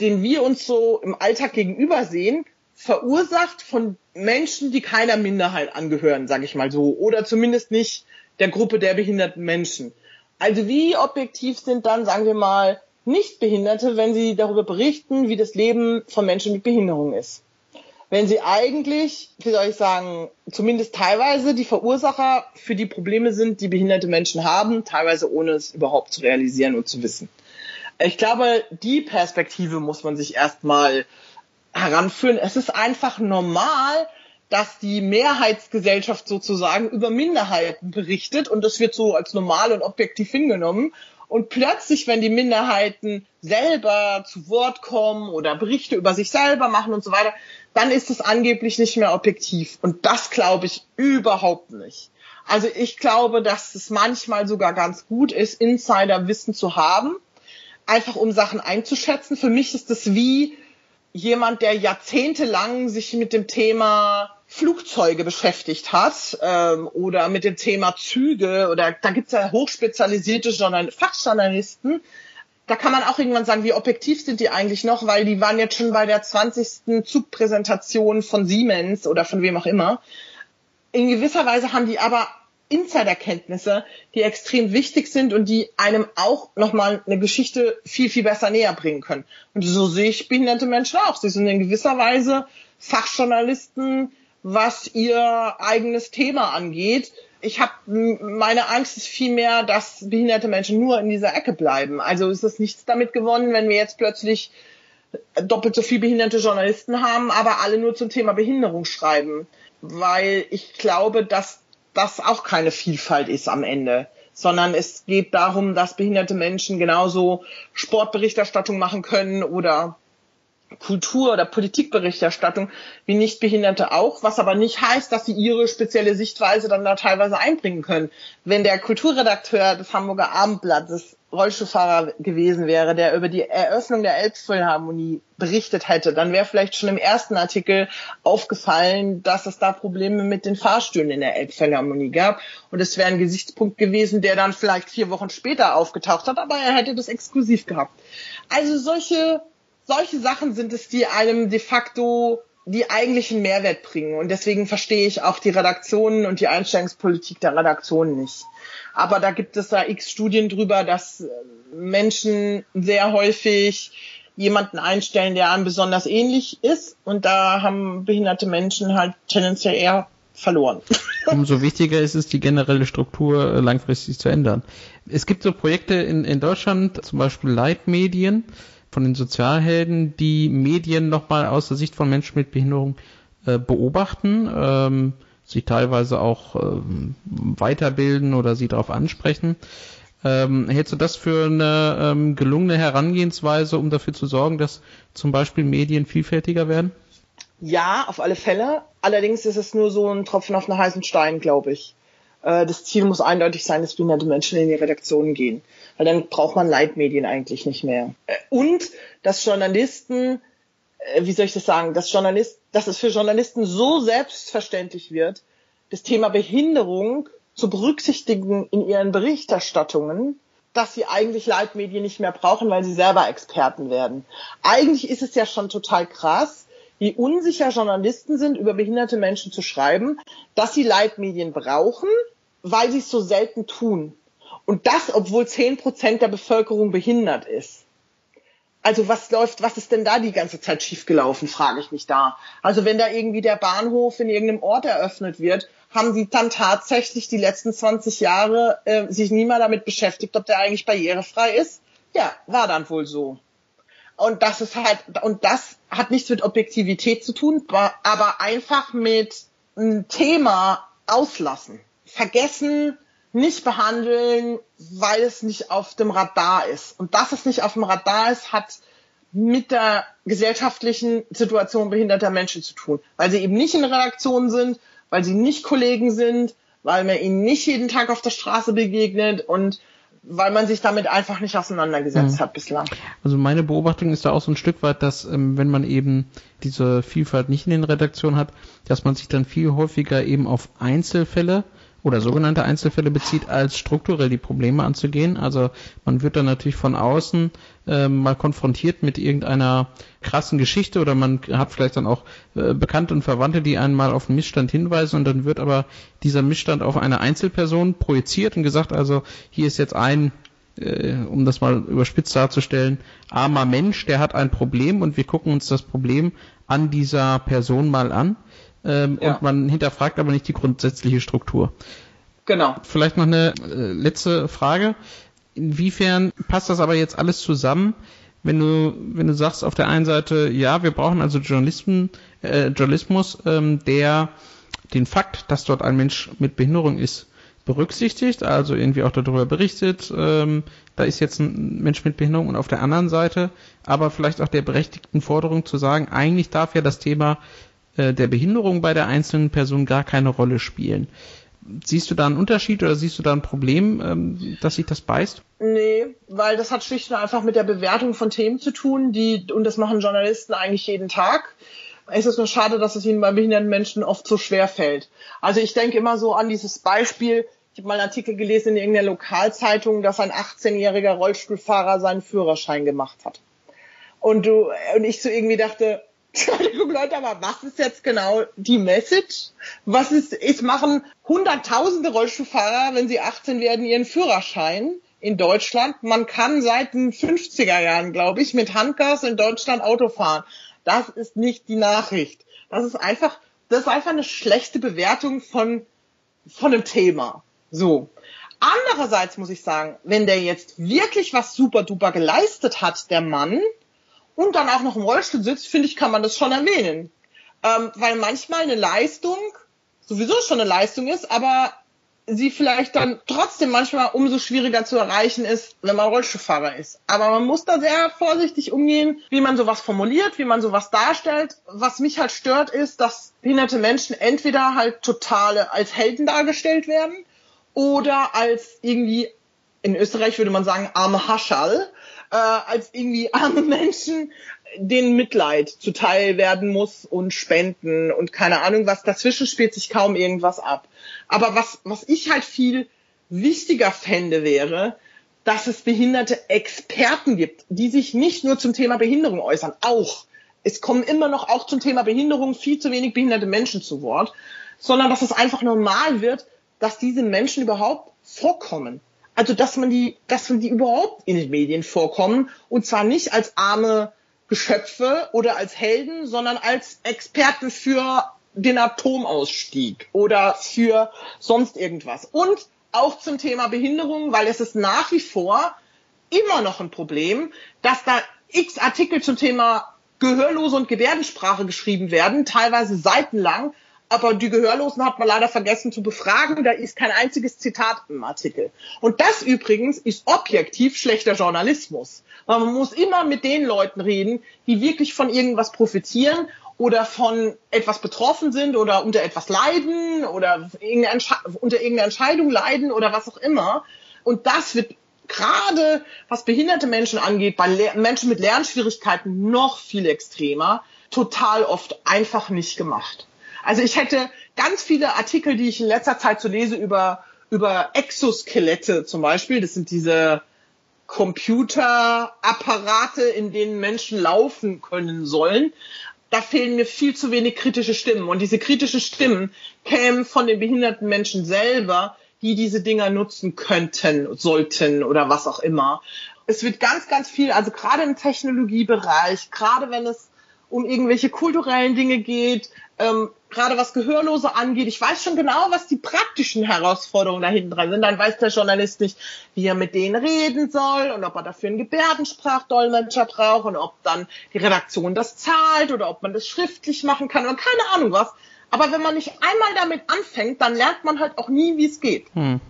Speaker 2: denen wir uns so im Alltag gegenüber sehen, verursacht von Menschen, die keiner Minderheit angehören, sage ich mal so, oder zumindest nicht der Gruppe der behinderten Menschen. Also wie objektiv sind dann, sagen wir mal, Nichtbehinderte, wenn sie darüber berichten, wie das Leben von Menschen mit Behinderung ist? Wenn sie eigentlich, wie soll ich sagen, zumindest teilweise die Verursacher für die Probleme sind, die behinderte Menschen haben, teilweise ohne es überhaupt zu realisieren und zu wissen. Ich glaube, die Perspektive muss man sich erstmal heranführen. Es ist einfach normal, dass die Mehrheitsgesellschaft sozusagen über Minderheiten berichtet und das wird so als normal und objektiv hingenommen. Und plötzlich, wenn die Minderheiten selber zu Wort kommen oder Berichte über sich selber machen und so weiter, dann ist es angeblich nicht mehr objektiv. Und das glaube ich überhaupt nicht. Also ich glaube, dass es manchmal sogar ganz gut ist, Insiderwissen zu haben einfach um Sachen einzuschätzen. Für mich ist das wie jemand, der jahrzehntelang sich mit dem Thema Flugzeuge beschäftigt hat ähm, oder mit dem Thema Züge oder da gibt's ja hochspezialisierte Journal Fachjournalisten. Da kann man auch irgendwann sagen, wie objektiv sind die eigentlich noch, weil die waren jetzt schon bei der 20. Zugpräsentation von Siemens oder von wem auch immer. In gewisser Weise haben die aber Insiderkenntnisse, die extrem wichtig sind und die einem auch nochmal eine Geschichte viel, viel besser näher bringen können. Und so sehe ich behinderte Menschen auch. Sie sind in gewisser Weise Fachjournalisten, was ihr eigenes Thema angeht. Ich habe meine Angst ist vielmehr, dass behinderte Menschen nur in dieser Ecke bleiben. Also ist es nichts damit gewonnen, wenn wir jetzt plötzlich doppelt so viel behinderte Journalisten haben, aber alle nur zum Thema Behinderung schreiben. Weil ich glaube, dass das auch keine Vielfalt ist am Ende, sondern es geht darum, dass behinderte Menschen genauso Sportberichterstattung machen können oder Kultur- oder Politikberichterstattung wie Nichtbehinderte auch, was aber nicht heißt, dass sie ihre spezielle Sichtweise dann da teilweise einbringen können. Wenn der Kulturredakteur des Hamburger Abendblattes Rollstuhlfahrer gewesen wäre, der über die Eröffnung der Elbphilharmonie berichtet hätte, dann wäre vielleicht schon im ersten Artikel aufgefallen, dass es da Probleme mit den Fahrstühlen in der Elbphilharmonie gab. Und es wäre ein Gesichtspunkt gewesen, der dann vielleicht vier Wochen später aufgetaucht hat, aber er hätte das exklusiv gehabt. Also solche, solche Sachen sind es, die einem de facto die eigentlichen Mehrwert bringen. Und deswegen verstehe ich auch die Redaktionen und die Einstellungspolitik der Redaktionen nicht. Aber da gibt es da x Studien drüber, dass Menschen sehr häufig jemanden einstellen, der einem besonders ähnlich ist. Und da haben behinderte Menschen halt tendenziell eher verloren.
Speaker 1: Umso wichtiger ist es, die generelle Struktur äh, langfristig zu ändern. Es gibt so Projekte in, in Deutschland, zum Beispiel Leitmedien von den Sozialhelden, die Medien nochmal aus der Sicht von Menschen mit Behinderung äh, beobachten, ähm, sich teilweise auch ähm, weiterbilden oder sie darauf ansprechen. Ähm, hältst du das für eine ähm, gelungene Herangehensweise, um dafür zu sorgen, dass zum Beispiel Medien vielfältiger werden?
Speaker 2: Ja, auf alle Fälle. Allerdings ist es nur so ein Tropfen auf einen heißen Stein, glaube ich. Äh, das Ziel muss eindeutig sein, dass behinderte Menschen in die Redaktionen gehen. Weil dann braucht man Leitmedien eigentlich nicht mehr. Äh, und dass Journalisten, äh, wie soll ich das sagen, dass Journalist, dass es für Journalisten so selbstverständlich wird, das Thema Behinderung zu berücksichtigen in ihren Berichterstattungen, dass sie eigentlich Leitmedien nicht mehr brauchen, weil sie selber Experten werden. Eigentlich ist es ja schon total krass, wie unsicher Journalisten sind, über behinderte Menschen zu schreiben, dass sie Leitmedien brauchen, weil sie es so selten tun. Und das, obwohl zehn Prozent der Bevölkerung behindert ist. Also was läuft, was ist denn da die ganze Zeit schiefgelaufen, frage ich mich da. Also wenn da irgendwie der Bahnhof in irgendeinem Ort eröffnet wird, haben sie dann tatsächlich die letzten 20 Jahre äh, sich niemand damit beschäftigt, ob der eigentlich barrierefrei ist? Ja, war dann wohl so. Und das ist halt, und das hat nichts mit Objektivität zu tun, aber einfach mit einem Thema auslassen. Vergessen, nicht behandeln, weil es nicht auf dem Radar ist. Und dass es nicht auf dem Radar ist, hat mit der gesellschaftlichen Situation behinderter Menschen zu tun, weil sie eben nicht in Redaktionen sind, weil sie nicht Kollegen sind, weil man ihnen nicht jeden Tag auf der Straße begegnet und weil man sich damit einfach nicht auseinandergesetzt mhm. hat bislang.
Speaker 1: Also meine Beobachtung ist da auch so ein Stück weit, dass ähm, wenn man eben diese Vielfalt nicht in den Redaktionen hat, dass man sich dann viel häufiger eben auf Einzelfälle oder sogenannte Einzelfälle bezieht, als strukturell die Probleme anzugehen. Also man wird dann natürlich von außen äh, mal konfrontiert mit irgendeiner krassen Geschichte oder man hat vielleicht dann auch äh, Bekannte und Verwandte, die einmal auf einen Missstand hinweisen und dann wird aber dieser Missstand auf eine Einzelperson projiziert und gesagt, also hier ist jetzt ein äh, um das mal überspitzt darzustellen, armer Mensch, der hat ein Problem und wir gucken uns das Problem an dieser Person mal an ähm, ja. und man hinterfragt aber nicht die grundsätzliche Struktur.
Speaker 2: Genau.
Speaker 1: Vielleicht noch eine äh, letzte Frage. Inwiefern passt das aber jetzt alles zusammen, wenn du, wenn du sagst auf der einen Seite, ja, wir brauchen also Journalisten, äh, Journalismus, ähm, der den Fakt, dass dort ein Mensch mit Behinderung ist, berücksichtigt, also irgendwie auch darüber berichtet, ähm, da ist jetzt ein Mensch mit Behinderung und auf der anderen Seite aber vielleicht auch der berechtigten Forderung zu sagen, eigentlich darf ja das Thema äh, der Behinderung bei der einzelnen Person gar keine Rolle spielen. Siehst du da einen Unterschied oder siehst du da ein Problem, ähm, dass sich das beißt?
Speaker 2: Nee, weil das hat schlicht und einfach mit der Bewertung von Themen zu tun, die, und das machen Journalisten eigentlich jeden Tag. Es ist nur schade, dass es ihnen bei behinderten Menschen oft so schwer fällt. Also ich denke immer so an dieses Beispiel, ich habe mal einen Artikel gelesen in irgendeiner Lokalzeitung, dass ein 18-jähriger Rollstuhlfahrer seinen Führerschein gemacht hat. Und du, und ich so irgendwie dachte, Entschuldigung, Leute, aber was ist jetzt genau die Message? Was ist, es machen hunderttausende Rollstuhlfahrer, wenn sie 18 werden, ihren Führerschein in Deutschland. Man kann seit den 50er Jahren, glaube ich, mit Handgas in Deutschland Auto fahren. Das ist nicht die Nachricht. Das ist einfach, das ist einfach eine schlechte Bewertung von, von einem Thema. So. Andererseits muss ich sagen, wenn der jetzt wirklich was super duper geleistet hat, der Mann, und dann auch noch im Rollstuhl sitzt, finde ich, kann man das schon erwähnen. Ähm, weil manchmal eine Leistung sowieso schon eine Leistung ist, aber sie vielleicht dann trotzdem manchmal umso schwieriger zu erreichen ist, wenn man Rollstuhlfahrer ist. Aber man muss da sehr vorsichtig umgehen, wie man sowas formuliert, wie man sowas darstellt. Was mich halt stört, ist, dass behinderte Menschen entweder halt totale als Helden dargestellt werden oder als irgendwie, in Österreich würde man sagen, arme Haschall, äh, als irgendwie arme Menschen denen Mitleid zuteil werden muss und Spenden und keine Ahnung was. Dazwischen spielt sich kaum irgendwas ab. Aber was, was ich halt viel wichtiger fände wäre, dass es behinderte Experten gibt, die sich nicht nur zum Thema Behinderung äußern, auch. Es kommen immer noch auch zum Thema Behinderung viel zu wenig behinderte Menschen zu Wort, sondern dass es einfach normal wird, dass diese Menschen überhaupt vorkommen. Also, dass man die, dass man die überhaupt in den Medien vorkommen und zwar nicht als arme Geschöpfe oder als Helden, sondern als Experten für den Atomausstieg oder für sonst irgendwas. Und auch zum Thema Behinderung, weil es ist nach wie vor immer noch ein Problem, dass da x Artikel zum Thema Gehörlose und Gebärdensprache geschrieben werden, teilweise seitenlang, aber die Gehörlosen hat man leider vergessen zu befragen. Da ist kein einziges Zitat im Artikel. Und das übrigens ist objektiv schlechter Journalismus. Weil man muss immer mit den Leuten reden, die wirklich von irgendwas profitieren oder von etwas betroffen sind oder unter etwas leiden oder unter irgendeiner Entscheidung leiden oder was auch immer. Und das wird gerade, was behinderte Menschen angeht, bei Le Menschen mit Lernschwierigkeiten noch viel extremer, total oft einfach nicht gemacht. Also ich hätte ganz viele Artikel, die ich in letzter Zeit so lese über, über Exoskelette zum Beispiel. Das sind diese Computerapparate, in denen Menschen laufen können sollen. Da fehlen mir viel zu wenig kritische Stimmen. Und diese kritischen Stimmen kämen von den behinderten Menschen selber, die diese Dinger nutzen könnten, sollten oder was auch immer. Es wird ganz, ganz viel, also gerade im Technologiebereich, gerade wenn es um irgendwelche kulturellen Dinge geht, ähm, gerade was Gehörlose angeht. Ich weiß schon genau, was die praktischen Herausforderungen da hinten dran sind. Dann weiß der Journalist nicht, wie er mit denen reden soll und ob er dafür einen Gebärdensprachdolmetscher braucht und ob dann die Redaktion das zahlt oder ob man das schriftlich machen kann oder keine Ahnung was. Aber wenn man nicht einmal damit anfängt, dann lernt man halt auch nie, wie es geht. Hm.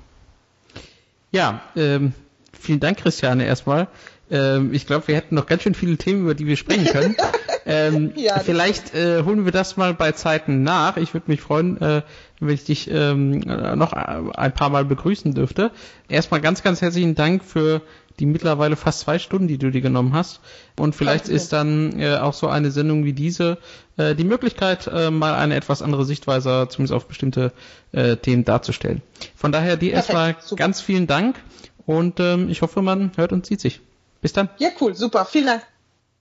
Speaker 1: Ja, ähm, vielen Dank, Christiane, erstmal. Ähm, ich glaube, wir hätten noch ganz schön viele Themen, über die wir sprechen können. ähm, ja, vielleicht äh, holen wir das mal bei Zeiten nach. Ich würde mich freuen, äh, wenn ich dich ähm, noch ein paar Mal begrüßen dürfte. Erstmal ganz, ganz herzlichen Dank für die mittlerweile fast zwei Stunden, die du dir genommen hast. Und vielleicht ist dann äh, auch so eine Sendung wie diese äh, die Möglichkeit, äh, mal eine etwas andere Sichtweise, zumindest auf bestimmte äh, Themen darzustellen. Von daher dir erstmal ganz vielen Dank und ähm, ich hoffe, man hört und sieht sich. Bis dann.
Speaker 2: Ja, cool, super. Vielen Dank.